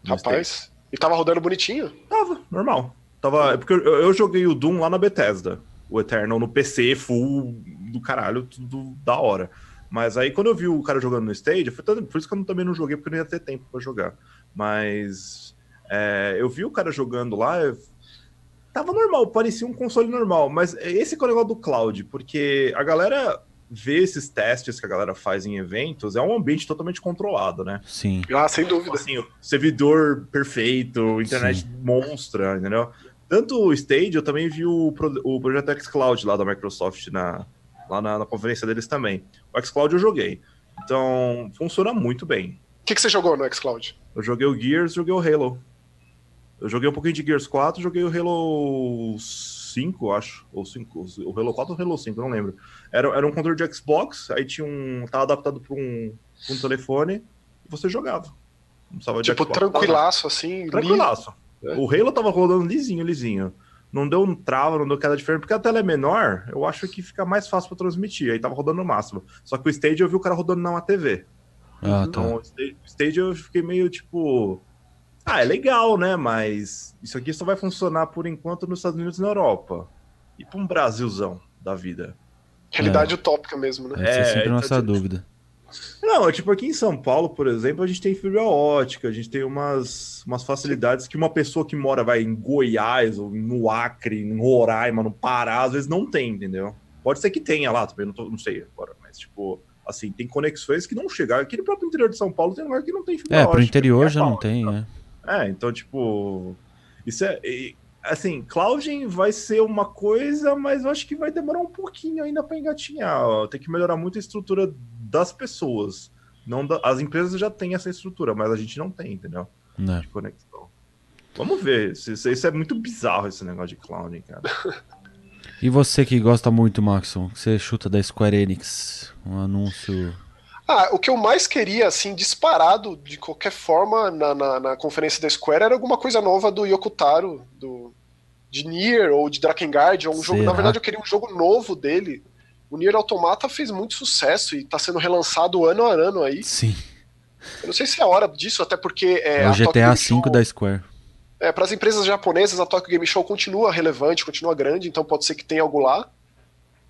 Rapaz, e tava rodando bonitinho? Tava, normal. Tava, é porque eu, eu, joguei o Doom lá na Bethesda o Eternal no PC full do caralho, tudo da hora. Mas aí quando eu vi o cara jogando no Stage, foi por isso que eu também não joguei, porque não ia ter tempo para jogar. Mas é, eu vi o cara jogando lá, tava normal, parecia um console normal, mas esse é o negócio do cloud, porque a galera vê esses testes que a galera faz em eventos, é um ambiente totalmente controlado, né? Sim. Ah, sem dúvida. Assim, servidor perfeito, internet Sim. monstra, entendeu? tanto o Stage, eu também vi o, pro- o projeto xCloud lá da Microsoft na, lá na, na conferência deles também. O xCloud eu joguei. Então, funciona muito bem. O que, que você jogou no xCloud? Eu joguei o Gears, joguei o Halo. Eu joguei um pouquinho de Gears 4, joguei o Halo 5, acho. Ou 5, o Halo 4 ou o Halo 5, não lembro. Era, era um controle de Xbox, aí tinha um. tava adaptado para um, pra um telefone e você jogava. Não precisava de Tipo, Xbox, tranquilaço, assim. li- Tranquilaço. É. O Halo tava rodando lisinho, lisinho. Não deu um trava, não deu queda diferente, porque a tela é menor, eu acho que fica mais fácil pra transmitir. Aí tava rodando no máximo. Só que o Stage eu vi o cara rodando numa TV. Ah, tá. Então o Stage, o Stage eu fiquei meio tipo. Ah, é legal, né? Mas isso aqui só vai funcionar por enquanto nos Estados Unidos e na Europa. E pra um Brasilzão da vida. Realidade utópica mesmo, né? Essa é É, sempre a então, nossa tipo- dúvida. Não, é tipo aqui em São Paulo, por exemplo, a gente tem fibra ótica, a gente tem umas, umas facilidades que uma pessoa que mora vai em Goiás, ou no Acre, em Roraima, no Pará, às vezes não tem, entendeu? Pode ser que tenha lá também, não, tô- não sei agora, mas tipo, assim, tem conexões que não chegam. Aqui no próprio interior de São Paulo tem lugar que não tem fibra É, ótica. pro interior é já não tem, então. né? É, então, tipo. Isso é. e, Assim, clouding vai ser uma coisa, mas eu acho que vai demorar um pouquinho ainda para engatinhar. ó. Tem que melhorar muito a estrutura das pessoas. Não da- As empresas já têm essa estrutura, mas a gente não tem, entendeu? Né. De conexão. Vamos ver. Isso, isso- é muito bizarro, esse negócio de clouding, cara. E você que gosta muito, Maxon, que você chuta da Square Enix, um anúncio. Ah, o que eu mais queria, assim, disparado de qualquer forma na, na, na conferência da Square era alguma coisa nova do Yokotaro, do, de Nier ou de Drakengard, ou um jogo. Na Será? verdade, eu queria um jogo novo dele. O Nier Automata fez muito sucesso e tá sendo relançado ano a ano aí. Sim. Eu não sei se é hora disso, até porque é, É, o GTA V da Square. É, para as empresas japonesas, a Tokyo Game Show continua relevante, continua grande, então pode ser que tenha algo lá.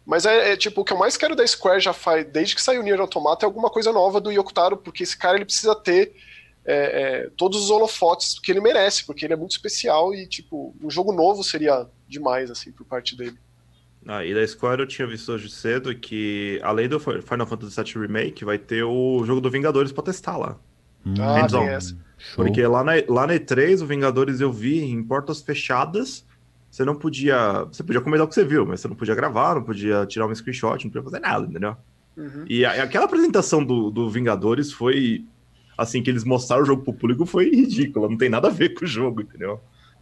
Mas é, é, tipo, o que eu mais quero da Square já faz, desde que saiu o Nier Automata, é alguma coisa nova do Yokotaro, porque esse cara ele precisa ter é, é, todos os holofotes que ele merece, porque ele é muito especial e, tipo, um jogo novo seria demais, assim, por parte dele. Ah, e da Square eu tinha visto hoje cedo que, além do Final Fantasy VII Remake, vai ter o jogo do Vingadores pra testar lá. Hum, Ah. Porque lá na, lá na E3, o Vingadores eu vi em portas fechadas. Você não podia. Você podia comentar o que você viu, mas você não podia gravar, não podia tirar um screenshot, não podia fazer nada, entendeu? Uhum. E a- aquela apresentação do, do Vingadores foi. Assim, que eles mostraram o jogo pro público foi ridícula, não tem nada a ver com o jogo, entendeu?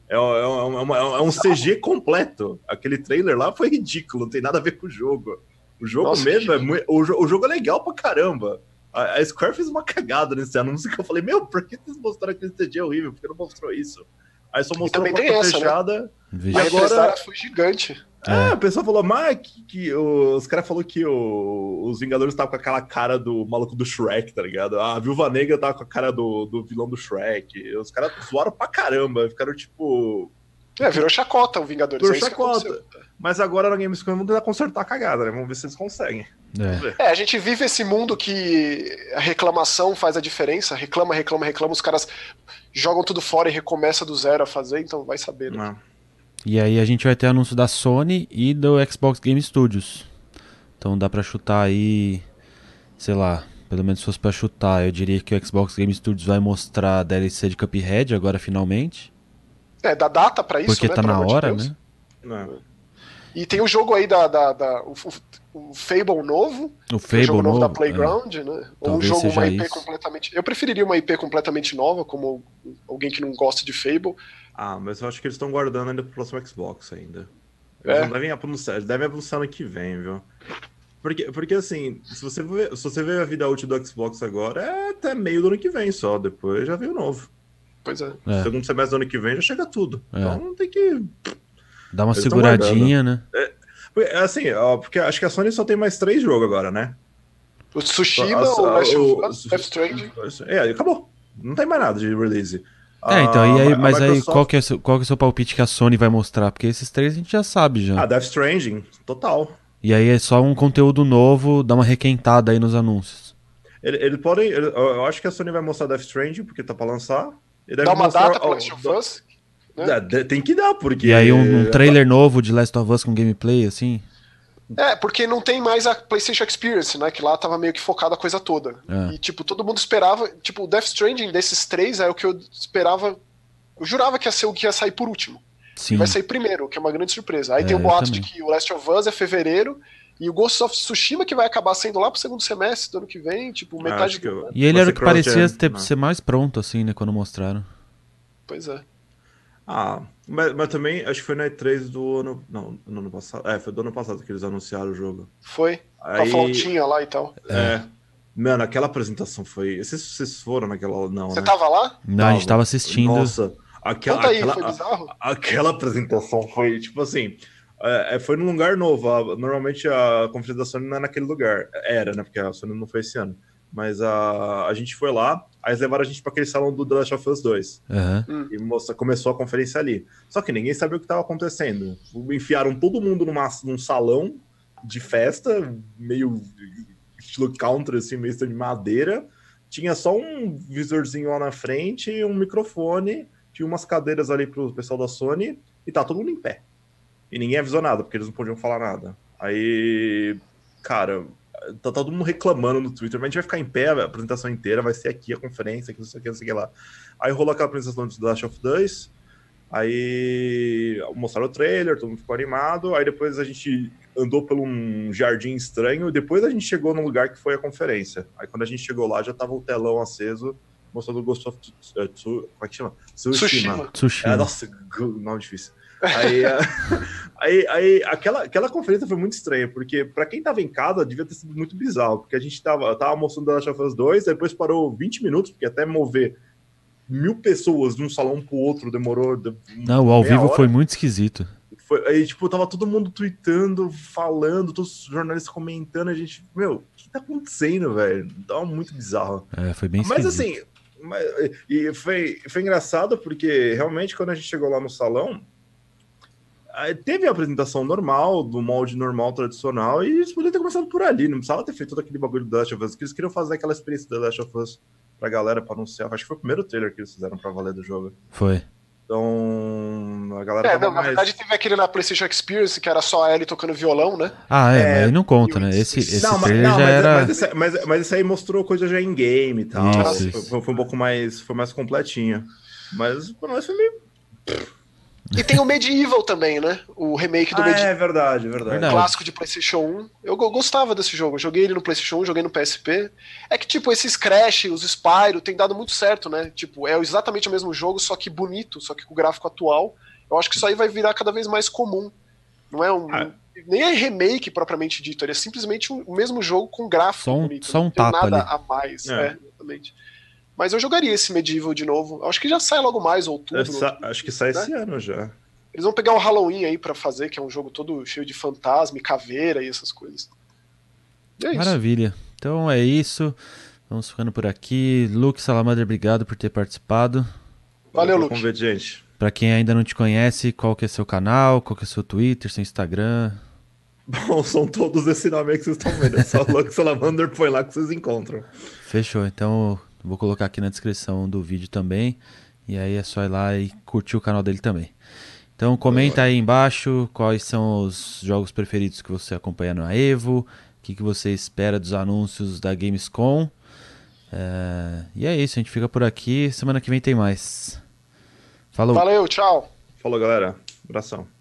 É, é, é uma- é um CG completo. Aquele trailer lá foi ridículo, não tem nada a ver com o jogo. O jogo Nossa, mesmo é muito. O, o jogo é legal pra caramba. A, a Square fez uma cagada nesse anúncio que eu falei, meu, por que vocês mostraram aquele CG horrível? Por que não mostrou isso? Aí só mostrou a também porta essa, né? fechada. A E agora- represária foi gigante. É, o pessoal falou, mas que, que os caras falaram que o- os Vingadores estavam com aquela cara do maluco do Shrek, tá ligado? A Viúva Negra tava com a cara do, do vilão do Shrek. Os caras zoaram pra caramba, ficaram tipo. É, virou chacota o Vingadores. Virou é chacota. Mas agora na Gamescom vão tentar consertar a cagada, né? Vamos ver se eles conseguem. É. É, a gente vive esse mundo que a reclamação faz a diferença. Reclama, reclama, reclama. Os caras jogam tudo fora e recomeça do zero a fazer, então vai saber. Né? Não. E aí a gente vai ter anúncio da Sony e do Xbox Game Studios. Então dá pra chutar aí, sei lá, pelo menos se fosse pra chutar, eu diria que o Xbox Game Studios vai mostrar a DLC de Cuphead agora finalmente, É, dá data pra isso, porque né? tá na de hora, Deus. né? Não. E tem o jogo aí da. da, da- o, o- o Fable novo. O o Fable jogo novo, da novo, é. Playground, né? Ou um Talvez jogo, seja uma IP isso. completamente. Eu preferiria uma IP completamente nova, como alguém que não gosta de Fable. Ah, mas eu acho que eles estão guardando ainda pro próximo Xbox ainda. Eles É? não devem anunciar, eles devem anunciar ano que vem, viu? Porque, porque assim, se você, ver, se você ver a vida útil do Xbox agora, é até meio do ano que vem só. Depois já vem o novo. Pois é. É. Segundo semestre do ano que vem já chega tudo. É. Então tem que. Dá uma Eles seguradinha, né? Porque, Assim, ó, porque acho que a Sony só tem mais três jogos agora, né? O Tsushima, A- o Last of o- Us, Death Stranding. É, acabou. Não tem mais nada de release. É, então, e aí, A- a mas aí Microsoft- qual que, é, o seu- qual que é o seu palpite que a Sony vai mostrar? Porque esses três a gente já sabe já. Ah, Death Stranding, total. E aí é só um conteúdo novo, dá uma requentada aí nos anúncios. Ele, ele podem. ele- eu acho que a Sony vai mostrar Death Stranding, porque tá pra lançar. Dá uma mostrar- data pro ó, Last of Us. Né? É, tem que dar, porque. E aí um, um trailer novo de Last of Us com gameplay, assim. É, porque não tem mais a PlayStation Experience, né? Que lá tava meio que focada a coisa toda. É. E, tipo, todo mundo esperava. Tipo, o Death Stranding desses três é o que eu esperava. Eu jurava que ia ser o que ia sair por último. Sim. vai sair primeiro, que é uma grande surpresa. Aí É, tem o boato de que o Last of Us é fevereiro e o Ghost of Tsushima que vai acabar saindo lá pro segundo semestre do ano que vem, tipo, metade do eu-. E ele era o que parecia ter, né? ser mais pronto, assim, né, quando mostraram. Pois é. Ah, mas, mas também acho que foi na E3 do ano. Não, no ano passado. É, foi do ano passado que eles anunciaram o jogo. Foi. Com a Aí, flautinha lá e tal. é. Mano, aquela apresentação foi. Vocês, vocês foram naquela. Não, Você né? tava lá? Não, a gente tava assistindo. Nossa, aquela, Conta aí, aquela, foi bizarro? a- aquela apresentação foi tipo assim. é, é, foi num lugar novo. a- normalmente a conferência da Sony não é naquele lugar. Era, né? Porque a Sony não foi esse ano. Mas a, a gente foi lá, aí eles levaram a gente para aquele salão do The Last of Us 2. Aham. E mostra, começou a conferência ali. Só que ninguém sabia o que estava acontecendo. Enfiaram todo mundo numa, num salão de festa, meio estilo country, assim, meio de madeira. Tinha só um visorzinho lá na frente, um microfone, tinha umas cadeiras ali pro pessoal da Sony, e tá todo mundo em pé. E ninguém avisou nada, porque eles não podiam falar nada. Aí, cara, tá todo mundo reclamando no Twitter, mas a gente vai ficar em pé a apresentação inteira, vai ser aqui a conferência, aqui, não sei o que, não sei o que lá. Aí rolou aquela apresentação de The Last of Us, aí mostraram o trailer, todo mundo ficou animado, aí depois a gente andou por um jardim estranho, e depois a gente chegou no lugar que foi a conferência. Aí quando a gente chegou lá, já tava o telão aceso, mostrando o Ghost of Tsu- como é que chama? Tsushima. Sushi. É, nossa, nome difícil. Aí, aí, aí aquela, aquela conferência foi muito estranha, porque pra quem tava em casa devia ter sido muito bizarro, porque a gente tava, tava mostrando The Last of Us 2, depois parou 20 minutos, porque até mover mil pessoas de um salão pro outro demorou. de- Não, o ao vivo hora. foi muito esquisito. Foi- aí, tipo, tava todo mundo tweetando, falando, todos os jornalistas comentando, a gente, meu, o que tá acontecendo, velho? Tava muito bizarro. É, foi bem Mas esquisito. assim, mas- e foi, foi engraçado porque realmente quando a gente chegou lá no salão, teve a apresentação normal, do molde normal, tradicional, e eles podiam ter começado por ali, não precisava ter feito todo aquele bagulho do The Last of Us, que eles queriam fazer aquela experiência do The Last of Us pra galera, pra anunciar. Acho que foi o primeiro trailer que eles fizeram pra valer do jogo. Foi. Então, a galera É, tava não, na mais... verdade teve aquele na PlayStation Experience, que era só a Ellie tocando violão, né? Ah, é, É, mas aí não conta, né? Esse, esse não, mas, trailer não, já mas, era. mas, esse, mas, mas esse aí mostrou coisa já em game e tal. Isso, Foi- isso. Foi, foi um pouco mais, foi mais completinho. Mas pra nós foi meio. E tem o Medieval também, né? O remake do Ah, Medieval. é verdade, é verdade. Verdade. clássico de PlayStation 1. Eu go- gostava desse jogo. Eu joguei ele no PlayStation 1, joguei no PSP. É que, tipo, esses Crash, os Spyro, tem dado muito certo, né? Tipo, é exatamente o mesmo jogo, só que bonito, só que com gráfico atual. Eu acho que isso aí vai virar cada vez mais comum. Não é um. Ah. Nem é remake propriamente dito, ele é simplesmente o mesmo jogo com gráfico Só um- bonito. só um não tem tapa nada ali. a mais. É. É. exatamente. Mas eu jogaria esse Medieval de novo. Acho que já sai logo mais, outubro. Essa- acho que sai né? esse ano já. Eles vão pegar o Halloween aí pra fazer, que é um jogo todo cheio de fantasma e caveira e essas coisas. E é isso. Maravilha. Então é isso. Vamos ficando por aqui. Luke Salamander, obrigado por ter participado. Valeu, Luke. convite, gente. Pra quem ainda não te conhece, qual que é seu canal, qual que é seu Twitter, seu Instagram? Bom, são todos esse nome aí que vocês estão vendo. É só Lux Salamander, põe lá que vocês encontram. Fechou. Então vou colocar aqui na descrição do vídeo também. E aí é só ir lá e curtir o canal dele também. Então comenta aí embaixo quais são os jogos preferidos que você acompanha no Evo, o que, que você espera dos anúncios da Gamescom. É, E é isso, a gente fica por aqui. Semana que vem tem mais. Falou! Valeu, tchau. Falou, galera. Abração.